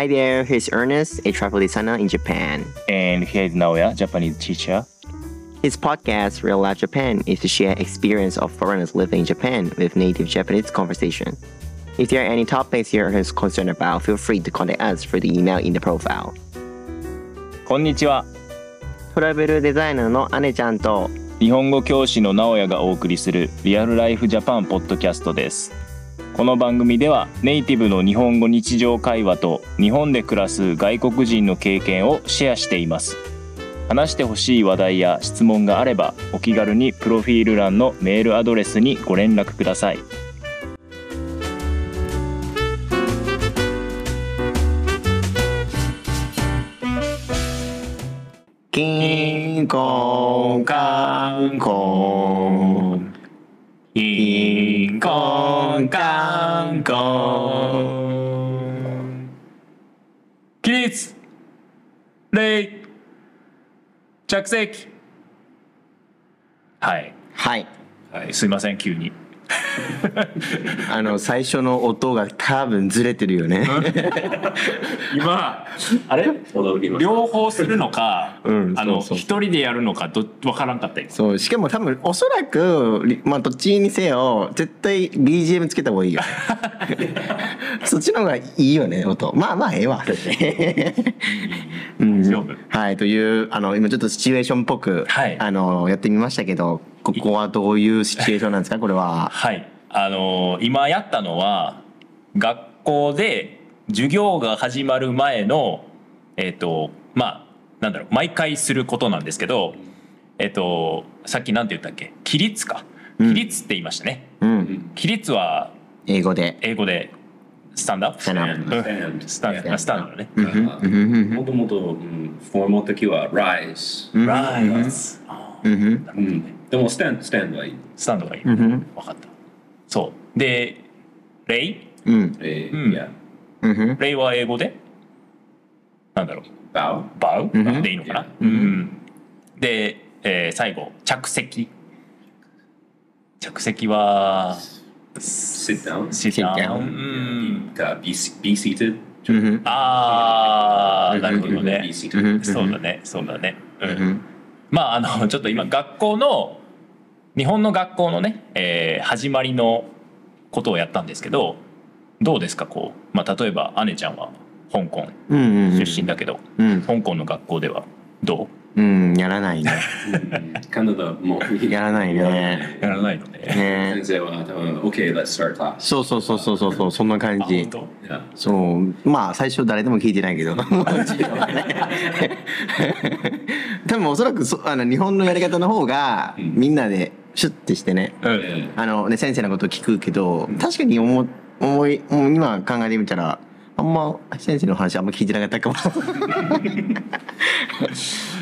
Hi there, here's Ernest, a travel designer in Japan. And here's Naoya, Japanese teacher. His podcast, Real Life Japan, is to share experience of foreigners living in Japan with native Japanese conversation. If there are any topics you're concerned about, feel free to contact us through the email in the profile. こんにちは。トラベルデザイナーの姉ちゃんと日本語教師の直哉がお送りするリアルライフジャパンポッドキャストです。 この番組ではネイティブの日本語日常会話と日本で暮らす外国人の経験をシェアしています。話してほしい話題や質問があればお気軽にプロフィール欄のメールアドレスにご連絡ください。キンコ礼着席。はい、はい。はい、すいません急に あの最初の音が多分ずれてるよね。今あれ？両方するのか、うんあの一人でやるのかど分からんかった今そうしかも多分おそらくりまあどっちにせよ絶対 BGM つけた方がいいよ。そっちの方がいいよね音。まあまあええわ。うん。はいというあの今ちょっとシチュエーションっぽく、はい。あのやってみましたけどここはどういうシチュエーションなんですか？これは。はい。あのー今やったのは学校で授業が始まる前のえっ、とまあなんだろう毎回することなんですけどえっ、とさっきなんて言ったっけ？起立か。起立って言いましたね、うん。起立は英語で。英語でスタンドアップ？Stand up うん。スタンドスタンドだね、もともと、うん、フォーム的は rise、Rise うん。うん、でもスタンドスタンドはいい、スタンドがいい、うん。分かった。そう。でレイ？うん。うん。えーいや。うんレイは英語で？なんだろう。バウ？バウ、うんでいいのかな、うん。で、えー最後。着席。着席は sit down sit Sit down down うん。か be, be seated うん。ああなるほどね。Be seated そうだね。そうだね。うん、うん。まああのちょっと今学校の日本の学校のね、えー始まりのことをやったんですけどどうですか？こう、まあ、例えば姉ちゃんは香港うんうん出身だけど、うん香港の学校ではどう？んやらないね。うん。カナダもやらないね。うやらないのね。ね。先生は多分 OK let's start class そうそうそうそうそうそうそんな感じ。そう。まあ最初誰でも聞いてないけど。多分 おそらくそあの日本のやり方の方がうん。みんなでシュッてしてね。うん。あのね先生のことを聞くけど確かに思思いもう今考えてみたらあんま先生の話あんま聞いてなかったかも。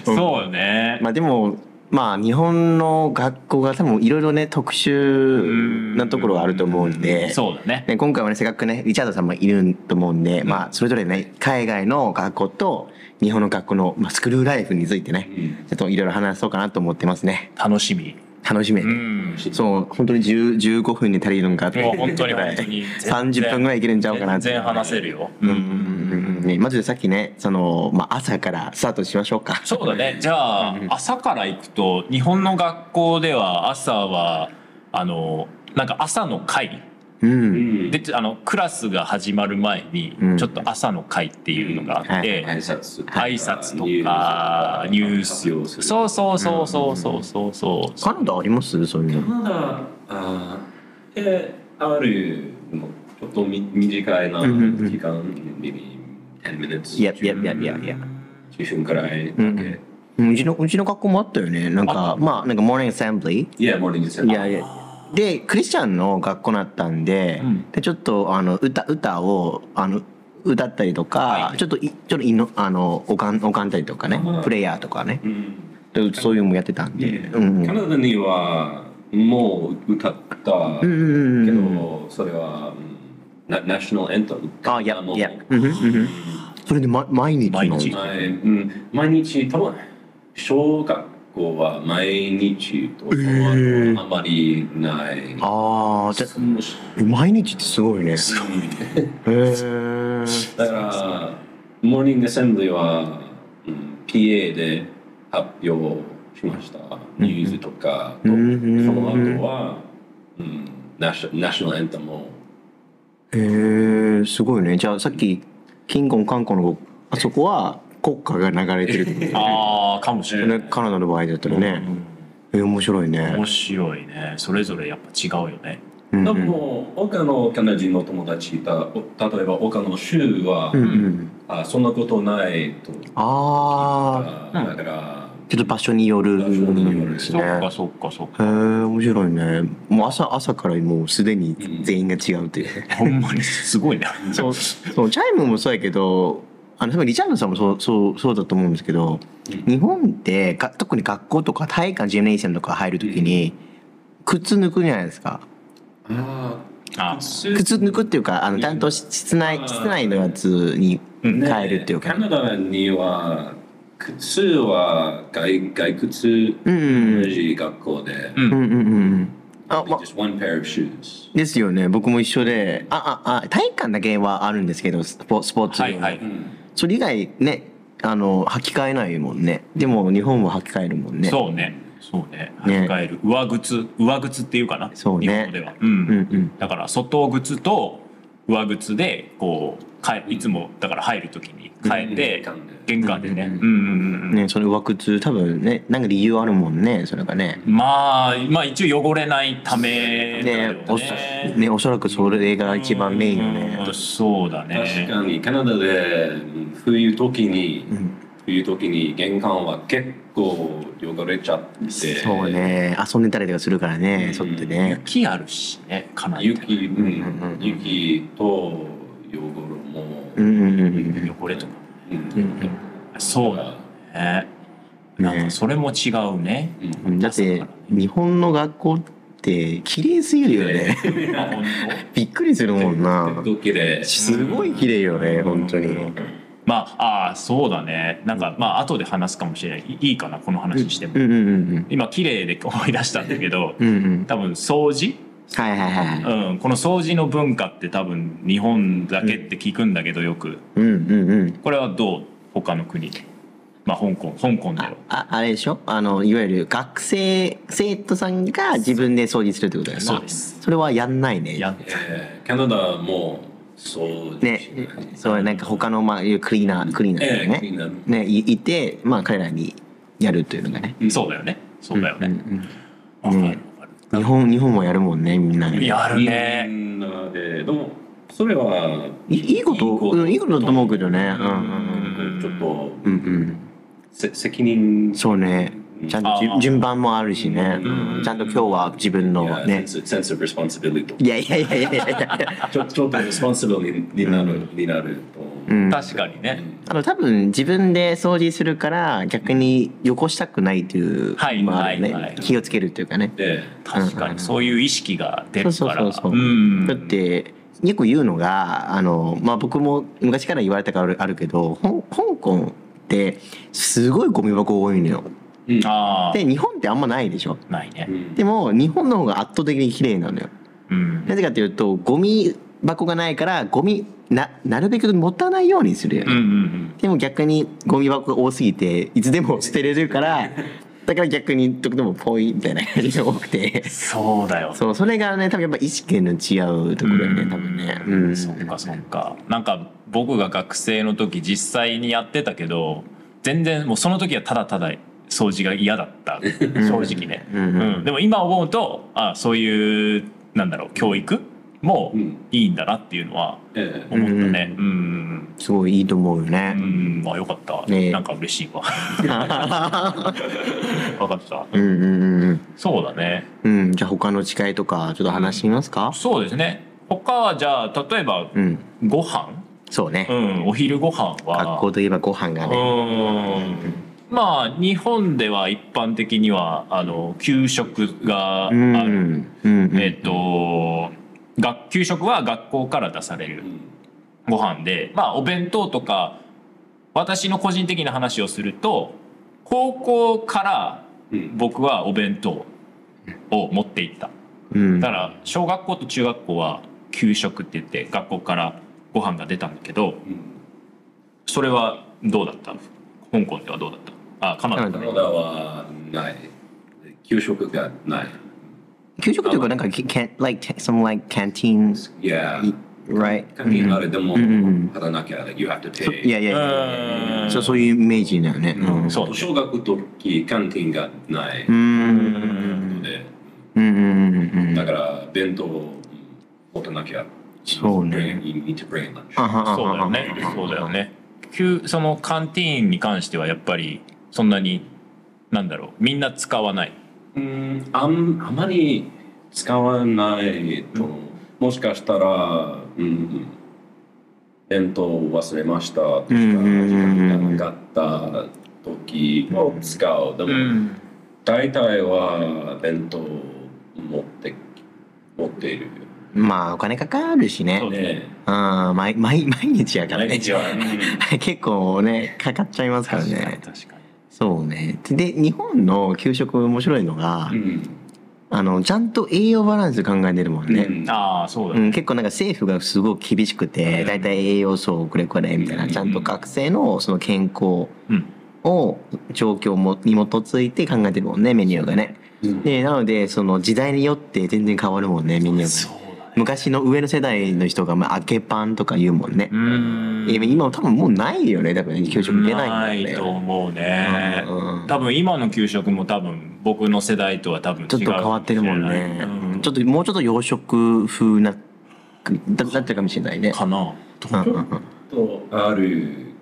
そうよね。まあでもまあ日本の学校が多分いろいろね特殊なところがあると思うんでそうだね。ね、今回はねせっかくねリチャードさんもいると思うんで、まあそれぞれね海外の学校と日本の学校の、まあ、スクールライフについてね、うん。ちょっといろいろ話そうかなと思ってますね。楽しみ。楽しみ、うん。そう本当に10 15分に足りるんかって本当に本当に。30分ぐらいいけるんちゃうかなって全然話せるよ。うんうんうんうんねまずさっきねその、まあ、朝からスタートしましょうかそうだね。じゃあ朝から行くと日本の学校では朝はあのなんか朝の会うん、うんであのクラスが始まる前にうん。ちょっと朝の会っていうのがあっはい。て。挨拶挨拶とかニュースそうそうそうそうそうそうそうカナダあります？そういうの。カナダあーえあるのちょっとみ短いなうんうんうん時間 maybe 10 minutes Yep, yep, yep, yep, yep. 10分くらいだけ、うん。うん。うちのうちの学校もあったよね。なんかまあなんかモーニングアセンブリー Yeah, morning is いやいやでクリスチャンの学校だったんで,、うん。でちょっとあの歌歌をあの歌ったりとか、はい。ちょっといちょっといのあのおかんおかんだりとかねうんプレイヤーとかね。うん。でそういうのもやってたんで、うんうん。カナダにはもう歌ったうんうんうんけうん。どそれはうんナナショナルエントあいやもういやそれで、ま、毎日の。毎日。毎うん。毎日多分小学校は毎日とそのえ後あまりない。ああじゃうん毎日ってすごいね。すごいね。へえだからモーニングアセンブリは、うん、PA で発表しました。ニュースとか。と、うん。その後は、うん、ナショナショナルエンタムを。へえすごいね。じゃあさっきキンコンカンコンのあそこは国歌が流れてるってこと ああかもしれない、ねカナダの場合だったらね、えー面白いね。面白いね。それぞれやっぱ違うよね。うんでも、他のカナダ人の友達いた、お例えば他の州は、うんうん。あそんなことないと。ああだから、ちょっと場所による場所によるですね。そっかそっかそっか。へえ面白いね。もう朝朝からもうすでに全員が違うっていう、ほんまにすごいな。そうそうチャイムもそうやけどあの多分リチャードさんもそうそうそうだと思うんですけど、日本ってか特に学校とか体育館ジェネレーションとか入るときに、靴抜くじゃないですか。ああ。靴。抜くっていうかあのちゃんと室内室内のやつにうん。変え。るっていうか、カナダには、靴は外外靴うん同じ学校で、うん。うんうんあ、ま、just one pair of shoes。ですよね。僕も一緒で。あああ体育館だけはあるんですけどスポスポーツはいはい。うんそれ以外ねあの履き替えないもんね。でも日本は履き替えるもんね。そうね。そうね。ね。履き替える上靴。上靴っていうかな。そうね。日本語では、うん。うんうん。だから外靴と上靴でこういつもだから入る時に変えて、うん玄関でね、うん。うんうんうんねその上靴多分ねなんか理由あるもんねそれがね。まあまあ一応汚れないためねおそねねおそらくそれが一番メインよね。うんそうだね。確かにカナダでうん冬時に、ん。冬時に玄関は結構汚れちゃって。そうね。遊んでたりとかするからねうん。そってね。雪あるしねかなり雪、うんうんうん。雪と汚汚れとかうん。うん。そうだねなん。かそれも違うねうん。うん。だって日本の学校って綺麗すぎるよねびっくりするもん。なすごい綺麗よね本当にまあああそうだねなん。かまあ後で話すかもしれないいいかなこの話しても、うん。うん。うん。今綺麗で思い出したん。だけどうん。うん。多分掃除はいはいはいうん、この掃除の文化って多分日本だけって聞くんだけどよく。うんうんうん。これはどう？他の国。まあ香港香港だよ。ああれでしょ？あのいわゆる学生生徒さんが自分で掃除するってことだよな。そうです。それはやんないね。やえーカナダもそうね。そうなんか他のまあいうクリーナークリーナーだよええクリーナねーねいいてまあ彼らにやるというのがね。そうだよね。そうだよね。うんうんわ、かる。わねか日本日本もやるもんねみんな。るねやるね。みんなで。でもそれはいいいことうんいいことだと思うけどね。うんうんうん。ちょっとうんうん。せ責任そうねちゃんと順番もあるしね。うん。ちゃんと今日は自分のね。いやいやいやいやいやいやちょっと responsibility になるになると。うん。確かにね。あの多分自分で掃除するから逆によこしたくないというはいのもあるよね、はいはい。気をつけるっていうかね。で確かに。そういう意識が出るから。そうそうそう、ん。だってよく言うのがあの、まあ、僕も昔から言われたからあるあるけど香港ってすごいゴミ箱多いのようん。あで日本ってあんまないでしょ。あないね。うん。でも日本の方が圧倒的に綺麗なのよ。うん。なぜかというとゴミ箱がないからゴミななるべく持たないようにするよね、うんうんでも逆にゴミ箱が多すぎていつでも捨てれるからだから逆にどこでもポイみたいな感じが多くて。そうだよ。そうそれがね多分やっぱ意識の違うところだよね多分ね。うん。そっかそっか。なんか僕が学生の時実際にやってたけど全然もうその時はただただ掃除が嫌だった。正直ね、うん。うん。うんでも今思うとあそういうなんだろう教育もうん。いいんだなっていうのはええ。思ったね。うん。うん。すごいいいと思うようねん。まあよかった、ね。なんか嬉しいわ。分かった。うんうんうんそうだね。うん。うんじゃあ他の違いとかちょっと話してみますか？そうですね。他はじゃあ例えばうん。ご飯？そうね。うん。お昼ご飯は？学校といえばご飯がね。うんまあ日本では一般的にはあの給食があうる、ん。うん。えっ、と学給食は学校から出されるご飯でまあお弁当とか私の個人的な話をすると高校からうん。僕はお弁当を持っていった。うん。だから小学校と中学校は給食って言って学校からご飯が出たんだけどうん。それはどうだった？香港ではどうだった？あカナダ。カナダ。はない。給食がない。給食というかなんか can like some like canteens? Yeah. right? カンティンあるでも、働かなきゃ、like, you have to pay. いやいやいやそうそういうイメージだよね。うん。そう小学の時、カンティンがない。うん。ので、うん。うん。うん。うん。だから、弁当を持たなきゃ。そうね。そうだよね。そうだよね。旧そのカンティーンに関してはやっぱりそんなになんだろうみんな使わない。うんあんあまり使わないと、もしかしたら、うん、弁当忘れましたとか、時うんうんうんうん。間がなかった時を使う。でも、ん。大体は弁当持って持っている。まあお金かかるしね。そうね。あ毎毎毎日やからね。毎日は 結構ねかかっちゃいますから確かにね確かにそうね。で日本の給食面白いのが、うん。あのちゃんと栄養バランス考えてるもんね、うん。ああそうだね。うん、結構なんか政府がすごく厳しくて大体栄養素これこれみたいなうん。ちゃんと学生のその健康うん。を状況もに基づいて考えてるもんねメニューがね。うん。でなのでその時代によって全然変わるもんねメニューが昔の上の世代の人がまあ揚げパンとか言うもんね。う、ん。今今多分もうないよね多分ね給食出ないんだないとよね思うね。うんうん。多分今の給食も多分僕の世代とは多分違うちょっと変わってるもんね、うん。ちょっともうちょっと洋食風なだだったかもしれないね。かな。うんうんうん。とある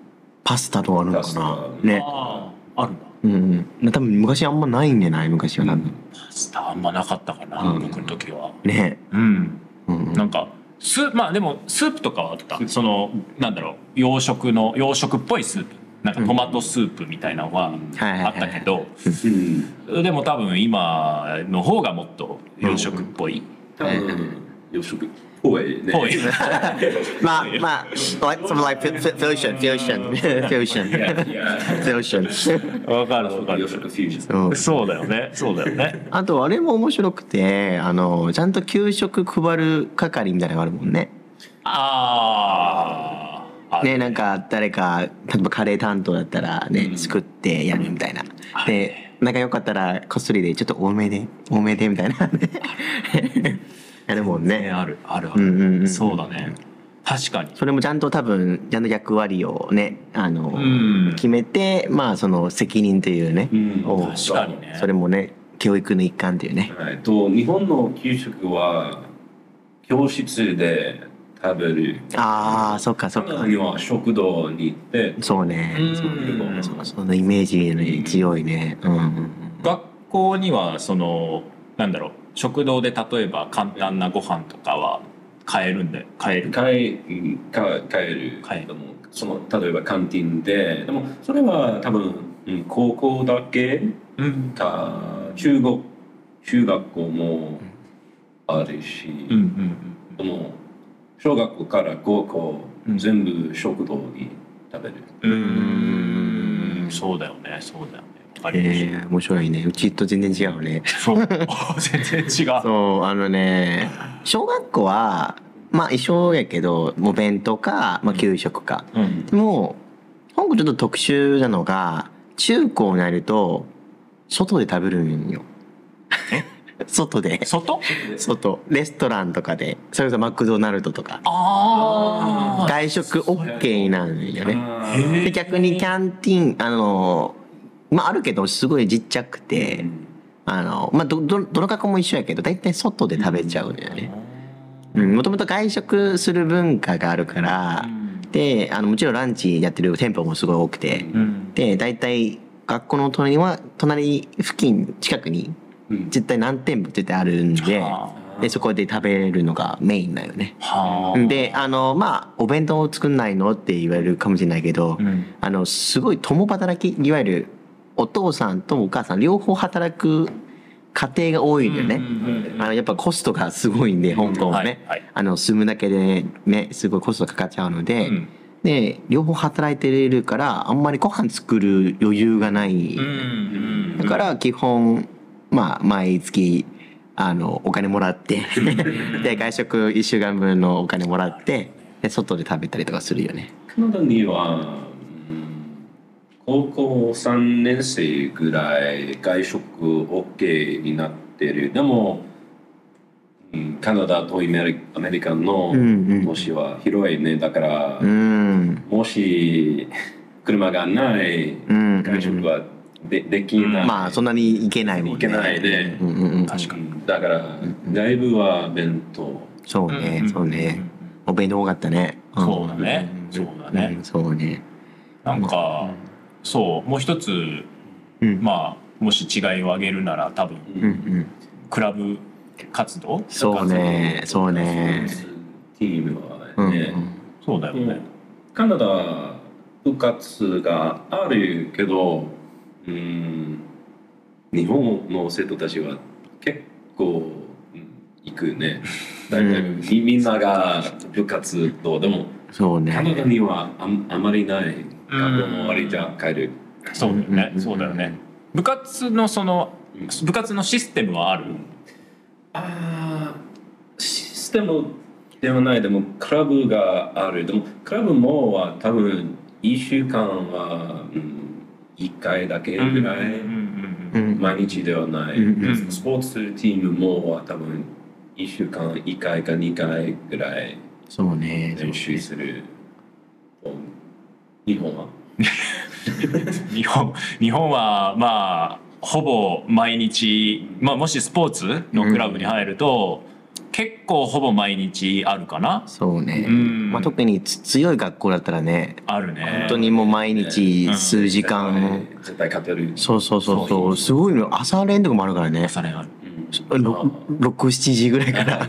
パスタとかあるのかな。ねあああるんだうんうん。多分昔あんまないんじゃない？昔は多分、パスタあんまなかったかな、うん。僕の時は。ね。うんうんうん。なんかスープまあでもスープとかはあった。そのなんだろう洋食の洋食っぽいスープ。なんかトマトスープみたいなのはあったけどうん。でも多分今の方がもっと洋食っぽい。多分洋食っぽいね。ぽい。まあまあ like some like fu- fu- fusion fusion fusion. Fusion. わかるわかる。洋食フュージョン。そうだよね。そうだよね。あとあれも面白くてあのちゃんと給食配る係みたいなのがあるもんね。ああねなんか誰か例えばカレー担当だったらね、うん。作ってやるみたいな。で仲良かったらこっそりでちょっと多めで多めでみたいなやるもんね。ねあるあるある、うんうんうん。そうだね。確かに。それもちゃんと多分ちゃんと役割をねあの、うん。決めてまあその責任っていうね、うん。を確かにね。それもね教育の一環っていうね。はい、と日本の給食は教室で食べる。ああそっかそっか。カナダには食堂に行って。そうね。うん。そうそのイメージね強いね。うん。学校にはそのなんだろう食堂で例えば簡単なご飯とかは買えるんで買える？帰うんか帰る。帰る。でもその例えばカンティンで、でもそれは多分、うん、高校だけ。うんか中国中学校もあるし、うんうんでも小学校から高校、うん。全部食堂に食べる。うんうん。そうだよねそうだよねわかりますえー、面白いね。うちと全然違うね。そう。全然違う。そうあのね小学校はまあ一緒やけどもう弁当か、まあ、給食か、うん。でも香港ちょっと特殊なのが中高になると外で食べるんよ。外で。外？外。レストランとかで。それこそマクドナルドとか。ああ外食 OK なんよね。逆にキャンティーンあのまああるけどすごいちっちゃくてあのまあどどどの学校も一緒やけど大体外で食べちゃうんだよね。もともと外食する文化があるからであのもちろんランチやってる店舗もすごい多くてうん。で大体学校の隣は隣付近近くにうん。絶対何店舗絶対あるんではでそこで食べるのがメインだよね。はあ。であのまあお弁当を作んないのって言われるかもしれないけど、うん。あのすごい共働きいわゆるお父さんとお母さん両方働く家庭が多いんだよね。あのやっぱコストがすごいんで香港はね、はいはい。あの住むだけでねすごいコストかかっちゃうので、うん。で両方働いてるからあんまりご飯作る余裕がない、うんだから基本まあ毎月あのお金もらって で外食1週間分のお金もらってで外で食べたりとかするよね。カナダには高校3年生ぐらい外食 OK になってる。でも、うんカナダとアメリアメリカのうんうん。都市は広いね。だから、うん。もし車がないうん外食はでできない。まあそんなにいけないもんね。いけないね。うんうんうん確かに。うんだから、だいぶは弁当。そうねんそうね。お弁当多かったね。ん。そうだね。そうだね。んそうね。なんかそうもう一つうん。まあもし違いを挙げるなら多分うんうん。クラブ活動？そうねそうね。チームうんはね、そうだよね。カナダ部活があるけど、うん、日本の生徒たちは結構、うん行くね。大体、うん。みみんなが部活動でもそうカナダねにはああまりない。学校の終わりじゃ帰る。そうだよね。うん。そうだよね部活のその部活のシステムはある？ああ、システムではない、でもクラブがある。でもクラブもは多分1週間は、うん、1回だけぐらい。毎日ではない、スポーツチームもは多分1週間1回か2回ぐらいそうね。練習する日本は？日本日本はまあほぼ毎日、まあ、もしスポーツのクラブに入ると、結構ほぼ毎日あるかな。そうね。うん。まあ特につ強い学校だったらねあるね。本当にもう毎日数時絶間対絶対勝てる。そうそうそうそう。すごいの朝練とかもあるからね。朝練ある。うん67時ぐらいから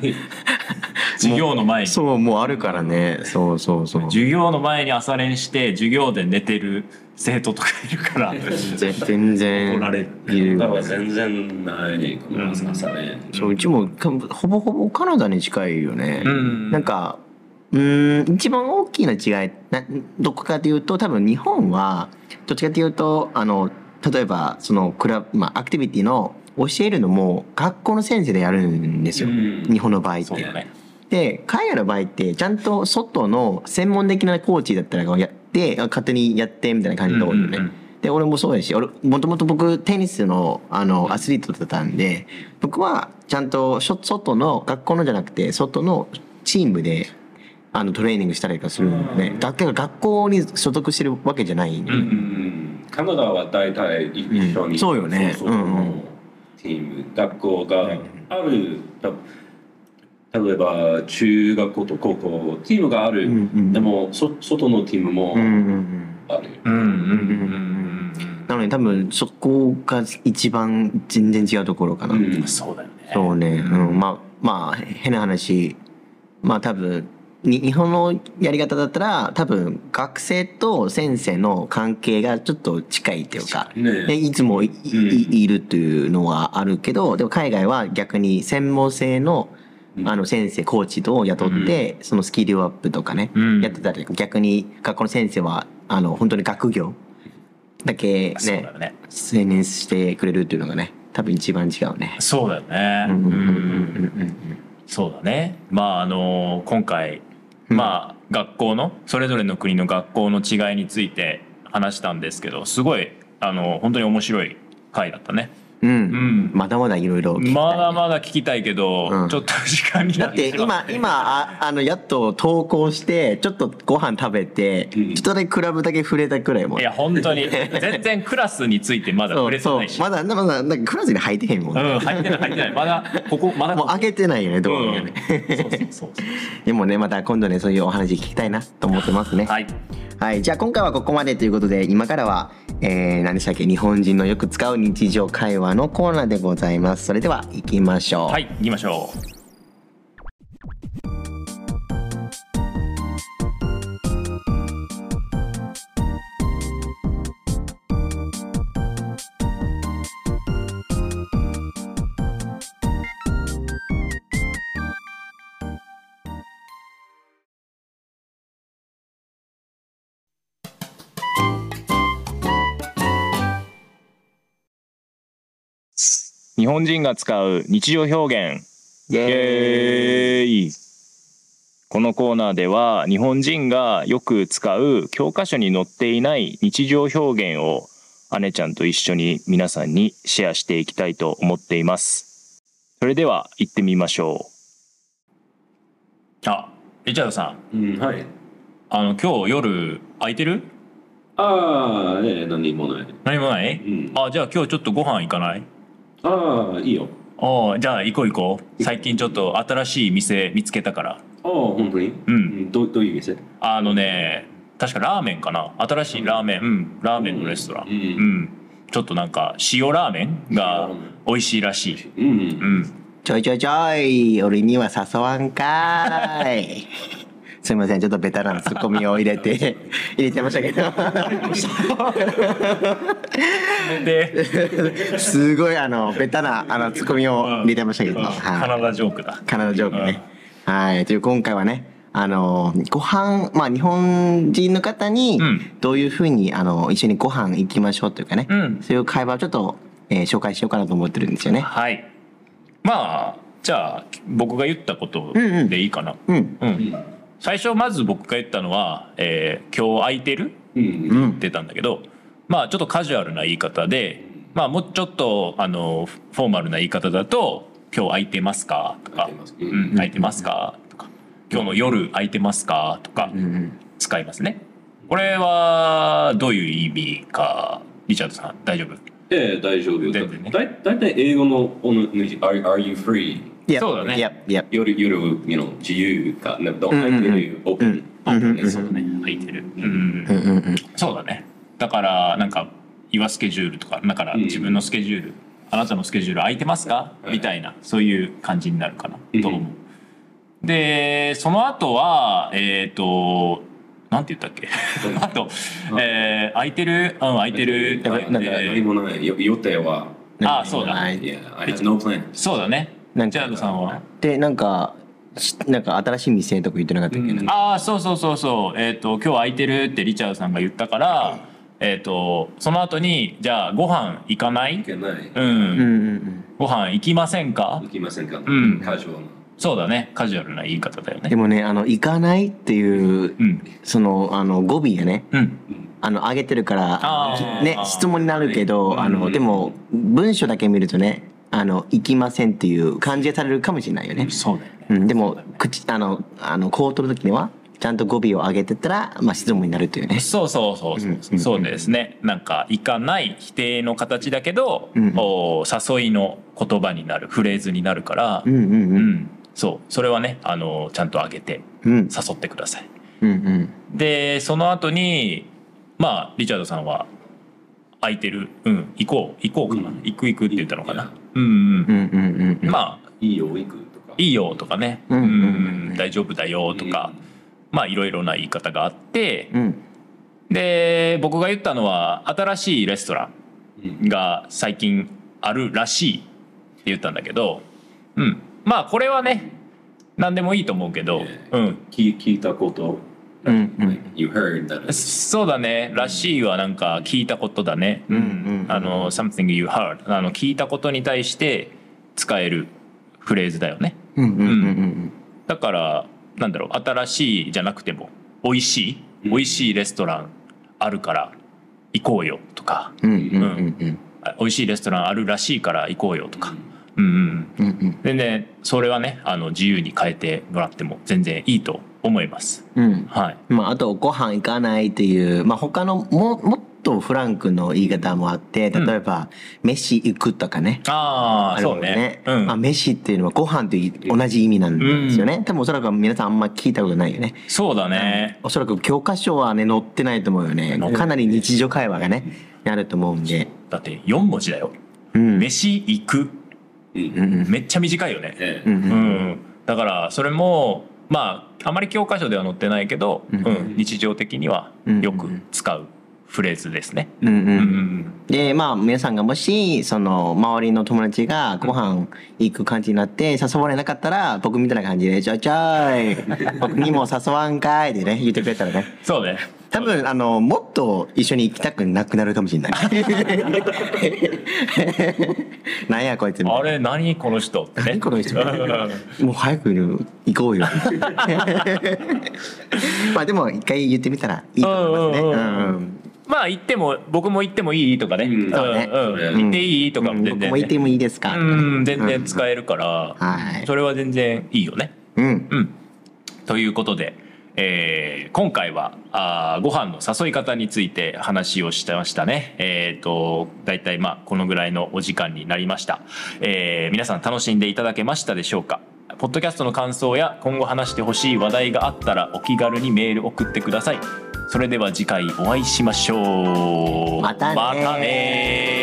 授業の前に。そうもうあるからね。そうそうそう。授業の前に朝練して授業で寝てる生徒とかいるから。ぜ全然。怒られる。いるだから全然ない。この朝ね、そううちもかほぼほぼカナダに近いよね、うん。なんかうーん一番大きな違いなどこかというと多分日本はどっちかというとあの例えばそのクラブ、まあ、アクティビティの教えるのも学校の先生でやるんですよ、うん。日本の場合って。そうだねで海外の場合ってちゃんと外の専門的なコーチだったらやってあ勝手にやってみたいな感じが多いよね。うんうん。うんで俺もそうやし俺もともと僕テニスのあのアスリートだったんで僕はちゃんとしょ外の学校のじゃなくて外のチームであのトレーニングしたりとかするので、うん。だけど学校に所属してるわけじゃないんで、うんうんカナダは大体一緒に、うん。そうよね。そうそううんう。んチーム学校がある、た例えば中学校と高校チームがある、うんうんでもそ外のチームもうんうんうん。ある、なので多分そこが一番全然違うところかな。うん。うんそうだよね。そうね、うん、まあまあ変な話。まあ多分に日本のやり方だったら多分学生と先生の関係がちょっと近いっていうか、ねでいつもい,い、うん。いるっていうのはあるけどでも海外は逆に専門性のうんあの先生コーチを雇って、そのスキルアップとかね、うん。やってたり逆に学校の先生はあの本当に学業だけねそうだよね。青年してくれるっていうのがね多分一番違うね。そうだよね。そうだね。まああの今回まあ学校のそれぞれの国の学校の違いについて話したんですけどすごいあの本当に面白い回だったねうん、うん。まだまだいろいろまだまだ聞きたいけど、うん。ちょっと時間になっだってて今しまって。今ああのやっと投稿してちょっとご飯食べて、うん。ちょっとクラブだけ触れたくらいもんいや本当に。全然クラスについてまだ触れてそうないしまだまだなんかクラスに入ってへんもん、うん入ってない入ってない。まだここまだもう開けてないよねどううん。もね、そうそうそうそう。でもねまた今度ねそういうお話聞きたいなと思ってますね。はい。はい、じゃあ今回はここまでということで今からは、えー、何でしたっけ？日本人のよく使う日常会話のコーナーでございます。それでは行きましょう、はい行きましょう。日本人が使う日常表現イエーイこのコーナーでは日本人がよく使う教科書に載っていない日常表現を姉ちゃんと一緒に皆さんにシェアしていきたいと思っています。それでは行ってみましょう。あ、リチャードさん、うん、はい。あの今日夜空いてる？ああ、ええ、何もない。何もない？うん。あ、じゃあ今日ちょっとご飯行かない？ああ、いいよ。おじゃあ行こう行こう。最近ちょっと新しい店見つけたから。ああ、本当に？うん。うん。どうどういう店？あのね、確かラーメンかな？新しいラーメン、うん、ラーメンのレストラン。ううんん。ちょっとなんか塩ラーメンが美味しいらしい。うん。うん。ちょいちょいちょい、俺には誘わんかーい。すみません、ちょっとベタなツッコミを入れて、入れてましたけど。で、すごいあの、ベタなあのツッコミを入れてましたけど。カはいナダジョークだ。カナダジョークね。はい。という今回はね、あの、ご飯、まあ日本人の方にうん、どういうふうに、あの、一緒にご飯行きましょうというかね、うんそういう会話をちょっと、えー紹介しようかなと思ってるんですよね。はい。まあ、じゃあ僕が言ったことうんうんでいいかな。うん。うん。最初まず僕が言ったのは、えー今日空いてる？うん。うん。ってたんだけど、まあちょっとカジュアルな言い方で、まあもうちょっとあのフォーマルな言い方だと「今日空いてますか?」とか空いてますううんん空いてますか?」とか「今日の夜空いてますか?」とか。使いますね。これはどういう意味かリチャードさん大丈夫？ええ、大丈夫よ。全然ねだいだいたい英語の are you free? いやそうだねいや、いや。夜、夜、you know, 自由か、ね、どううんうんうん空いてる、オープン。あうんうんねそうだね空いてる。そうだね。だからなんか「Your スケジュール」とかだからうん自分のスケジュール、あなたのスケジュール空いてますか、はいみたいなそういう感じになるかなうんと思う？でその後はえっ、となんて言ったっけ？あと、えー空いてる？うん空いてる何もない。よ予定は。あそうだ.そうだね。なんかジャードさんは？で、なんか、しなんか新しい店とか言ってなかったっけ、うんああそうそうそうそうえっ、と今日空いてるってリチャードさんが言ったから、えっ、とその後にじゃあご飯行かない？いけない。うん、うんうんうん。ご飯行きませんか？行きませんか、ん。カジュアルな。そうだね。カジュアルな言い方だよね。でもね、あの、行かないっていう、うん。その、あの、語尾がね、うん。うんあの、上げてるからね、質問になるけど、うんあの、でも、文章だけ見るとね、あの、行きませんっていう感じがされるかもしれないよね。そうだよねうん、でもね、口、あの、あの、こう取るときには、ちゃんと語尾を上げてったら、まあ、質問になるというね。そうそうそうそう、うんそうですねなんか行かない否定の形だけど、うんお誘いの言葉になるフレーズになるから、うんうんう。うんんそうそれはねあのちゃんと上げてうん。誘ってくださいうんうん。でその後にまあリチャードさんは空いてる。うん。行こう。行こうかな、うん。行く行くって言ったのかな、うんうん。うんうんうん。まあ。いいよ、行くとか。いいよとかね、うんうんうん大丈夫だよとか、まあいろいろな言い方があって、うん。で僕が言ったのは新しいレストラうん。ンが最近あるらしいって言ったんだけど、うん、まあこれはね何でもいいと思うけど、えうん、聞聞いたこと。うんうん。You heard that. そうだね。らしいはなんか聞いたことだね、うんうんあの something you heard あの聞いたことに対して使えるフレーズだよね。うんうんうんうん。だからなんだろう新しいじゃなくても美味しい？うん。美味しいレストランあるから行こうよとか。うん。うんうんうん。うん。あ美味しいレストランあるらしいから行こうよとか、うんうんうん、うんうん。全然それはねあの自由に変えてもらっても全然いいと思いますうん。はいまあ、あと、ご飯行かないっていう、まあ、他のも、もっとフランクの言い方もあって、例えば、飯行くとかね。ああそうねうんまあ、飯っていうのはご飯とい同じ意味なんですよね。多分おそらく皆さんあんま聞いたことないよね。そうだねおそらく教科書はね、載ってないと思うよねかなり日常会話がね、あると思うんで。だって4文字だようん。飯行くうんうんうんめっちゃ短いよね。ええ。うん。だからそれもまああまり教科書では載ってないけど、うん。うん。日常的にはよく使うフレーズですね。うんううんんで、まあ、皆さんがもし、その、周りの友達がご飯行く感じになって、誘われなかったら、僕みたいな感じで、ちょいちょい、僕にも誘わんかいでね、言ってくれたらね。そうね。多分あのもっと一緒に行きたくなくなるかもしれない。なんやこいつあれ何この人って。ね何この人もう早く行こうよ。まあでも一回言ってみたらいいと思いますね。うんまあ行っても僕も行ってもいいとかね、うん。ね。うん。うん行っていいとかもうん。全然、ね僕も行ってもいいですか。うん全然使えるから、はい。それは全然いいよね。うん。うん、ということで、えー今回はあーご飯の誘い方について話をしてましたね。えっ、と大体まあこのぐらいのお時間になりました、えー皆さん楽しんでいただけましたでしょうか？ポッドキャストの感想や今後話してほしい話題があったらお気軽にメール送ってください。それでは次回お会いしましょう。またね